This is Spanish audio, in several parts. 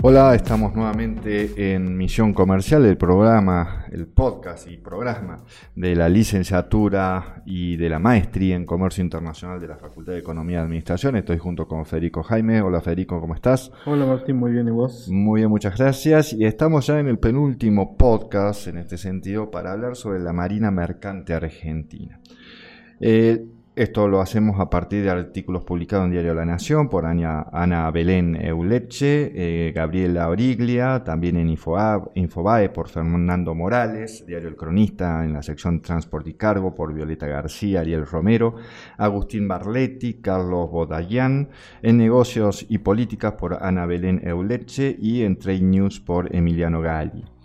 Hola, estamos nuevamente en Misión Comercial, el programa, el podcast y programa de la licenciatura y de la maestría en Comercio Internacional de la Facultad de Economía y Administración. Estoy junto con Federico Jaime. Hola Federico, ¿cómo estás? Hola Martín, muy bien, ¿y vos? Muy bien, muchas gracias. Y estamos ya en el penúltimo podcast en este sentido para hablar sobre la Marina Mercante Argentina. Eh, esto lo hacemos a partir de artículos publicados en Diario La Nación por Ana, Belén Euleche, eh, Gabriela Origlia, también en Infobae por Fernando Morales, Diario El Cronista en la sección Transporte y Cargo por Violeta García, Ariel Romero, Agustín Barletti, Carlos Bodayán, en Negocios y Políticas por Ana Belén Euleche y en Trade News por Emiliano Gali.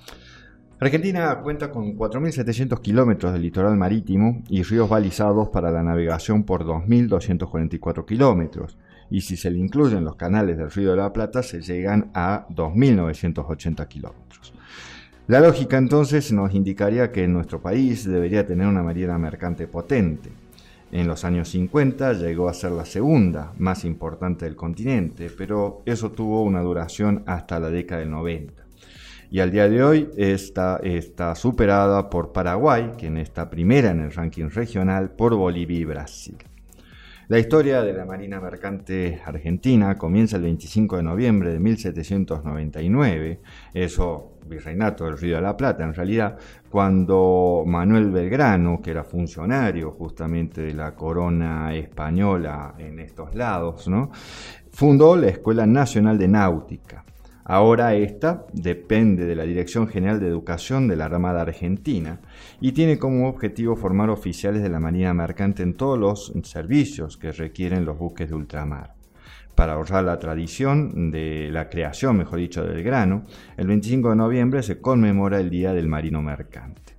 Argentina cuenta con 4.700 kilómetros de litoral marítimo y ríos balizados para la navegación por 2.244 kilómetros, y si se le incluyen los canales del Río de la Plata se llegan a 2.980 kilómetros. La lógica entonces nos indicaría que nuestro país debería tener una marina mercante potente. En los años 50 llegó a ser la segunda más importante del continente, pero eso tuvo una duración hasta la década del 90 y al día de hoy está, superada por Paraguay, quien está primera en el ranking regional, por Bolivia y Brasil. La historia de la Marina Mercante Argentina comienza el 25 de noviembre de 1799, eso virreinato del Río de la Plata en realidad, cuando Manuel Belgrano, que era funcionario justamente de la corona española en estos lados, fundó la Escuela Nacional de Náutica. Ahora esta depende de la Dirección General de Educación de la Armada Argentina y tiene como objetivo formar oficiales de la Marina Mercante en todos los servicios que requieren los buques de ultramar. Para ahorrar la tradición de la creación, mejor dicho, del grano, el 25 de noviembre se conmemora el Día del Marino Mercante.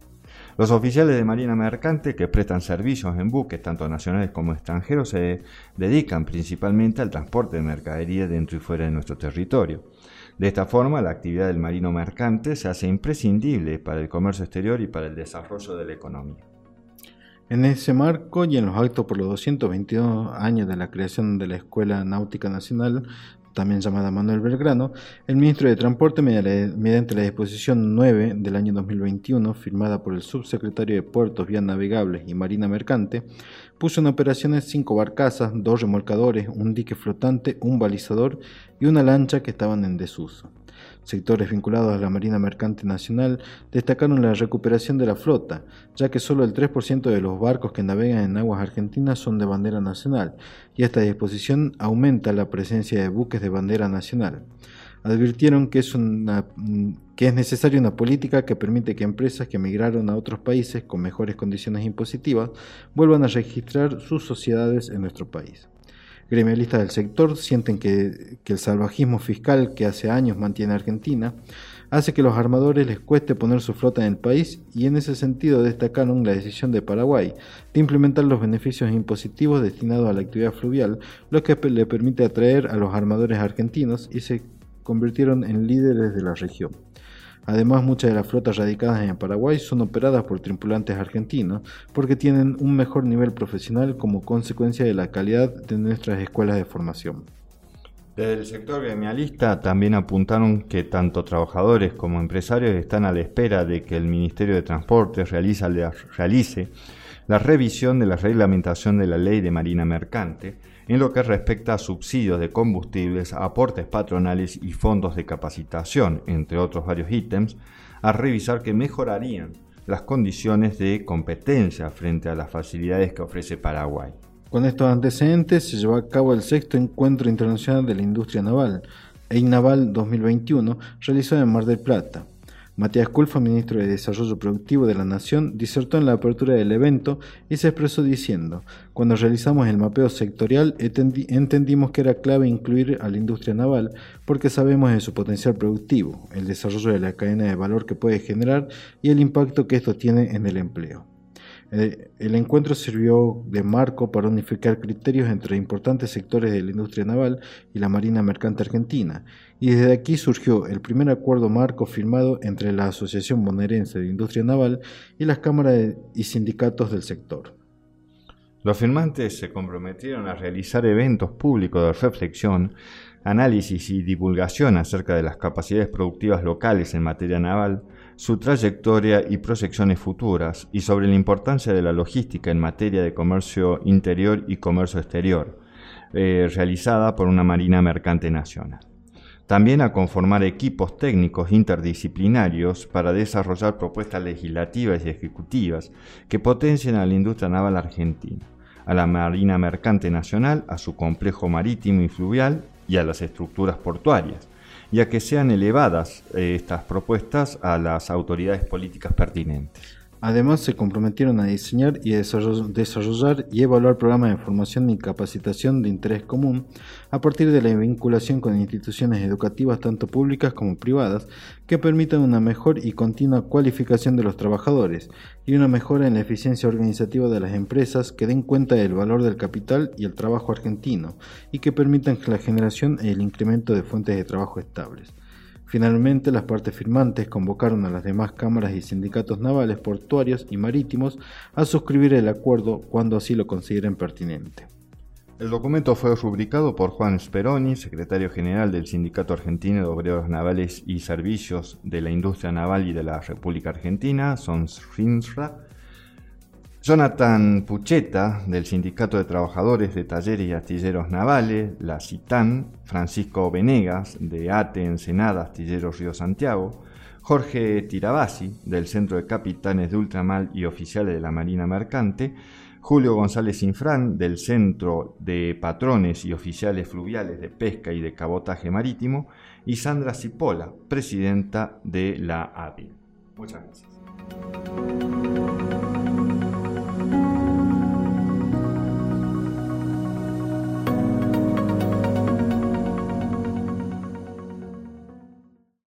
Los oficiales de Marina Mercante que prestan servicios en buques, tanto nacionales como extranjeros, se dedican principalmente al transporte de mercadería dentro y fuera de nuestro territorio. De esta forma, la actividad del marino mercante se hace imprescindible para el comercio exterior y para el desarrollo de la economía. En ese marco y en los actos por los 222 años de la creación de la Escuela Náutica Nacional, también llamada Manuel Belgrano, el ministro de Transporte, mediante la disposición 9 del año 2021, firmada por el subsecretario de Puertos, Vías Navegables y Marina Mercante, puso en operaciones cinco barcazas, dos remolcadores, un dique flotante, un balizador y una lancha que estaban en desuso. Sectores vinculados a la Marina Mercante Nacional destacaron la recuperación de la flota, ya que solo el 3% de los barcos que navegan en aguas argentinas son de bandera nacional, y esta disposición aumenta la presencia de buques de bandera nacional. Advirtieron que es, una, que es necesaria una política que permite que empresas que emigraron a otros países con mejores condiciones impositivas vuelvan a registrar sus sociedades en nuestro país. Gremialistas del sector sienten que, el salvajismo fiscal que hace años mantiene Argentina hace que los armadores les cueste poner su flota en el país y en ese sentido destacaron la decisión de Paraguay de implementar los beneficios impositivos destinados a la actividad fluvial, lo que le permite atraer a los armadores argentinos y se convirtieron en líderes de la región. Además, muchas de las flotas radicadas en Paraguay son operadas por tripulantes argentinos porque tienen un mejor nivel profesional como consecuencia de la calidad de nuestras escuelas de formación. Desde el sector gremialista también apuntaron que tanto trabajadores como empresarios están a la espera de que el Ministerio de Transporte realice la revisión de la reglamentación de la ley de Marina Mercante en lo que respecta a subsidios de combustibles, aportes patronales y fondos de capacitación, entre otros varios ítems, a revisar que mejorarían las condiciones de competencia frente a las facilidades que ofrece Paraguay. Con estos antecedentes se llevó a cabo el sexto encuentro internacional de la industria naval, EINAVAL 2021, realizado en Mar del Plata. Matías Culfa, ministro de Desarrollo Productivo de la Nación, disertó en la apertura del evento y se expresó diciendo, cuando realizamos el mapeo sectorial entendimos que era clave incluir a la industria naval porque sabemos de su potencial productivo, el desarrollo de la cadena de valor que puede generar y el impacto que esto tiene en el empleo. Eh, el encuentro sirvió de marco para unificar criterios entre importantes sectores de la industria naval y la Marina Mercante Argentina, y desde aquí surgió el primer acuerdo marco firmado entre la Asociación Bonaerense de Industria Naval y las cámaras y sindicatos del sector. Los firmantes se comprometieron a realizar eventos públicos de reflexión, análisis y divulgación acerca de las capacidades productivas locales en materia naval, su trayectoria y proyecciones futuras, y sobre la importancia de la logística en materia de comercio interior y comercio exterior, eh, realizada por una Marina Mercante Nacional. También a conformar equipos técnicos interdisciplinarios para desarrollar propuestas legislativas y ejecutivas que potencien a la industria naval argentina a la Marina Mercante Nacional, a su complejo marítimo y fluvial y a las estructuras portuarias, y a que sean elevadas eh, estas propuestas a las autoridades políticas pertinentes. Además, se comprometieron a diseñar y desarrollar y evaluar programas de formación y capacitación de interés común a partir de la vinculación con instituciones educativas tanto públicas como privadas que permitan una mejor y continua cualificación de los trabajadores y una mejora en la eficiencia organizativa de las empresas que den cuenta del valor del capital y el trabajo argentino y que permitan la generación y el incremento de fuentes de trabajo estables. Finalmente, las partes firmantes convocaron a las demás cámaras y sindicatos navales, portuarios y marítimos a suscribir el acuerdo cuando así lo consideren pertinente. El documento fue rubricado por Juan Speroni, secretario general del Sindicato Argentino de Obreros Navales y Servicios de la Industria Naval y de la República Argentina, SONSRINSRA, Jonathan Pucheta, del Sindicato de Trabajadores de Talleres y Astilleros Navales, la CITAN, Francisco Venegas, de ATE Ensenada Astilleros Río Santiago, Jorge Tirabasi, del Centro de Capitanes de Ultramar y Oficiales de la Marina Mercante, Julio González Infrán, del Centro de Patrones y Oficiales Fluviales de Pesca y de Cabotaje Marítimo, y Sandra Cipola, presidenta de la ADI. Muchas gracias.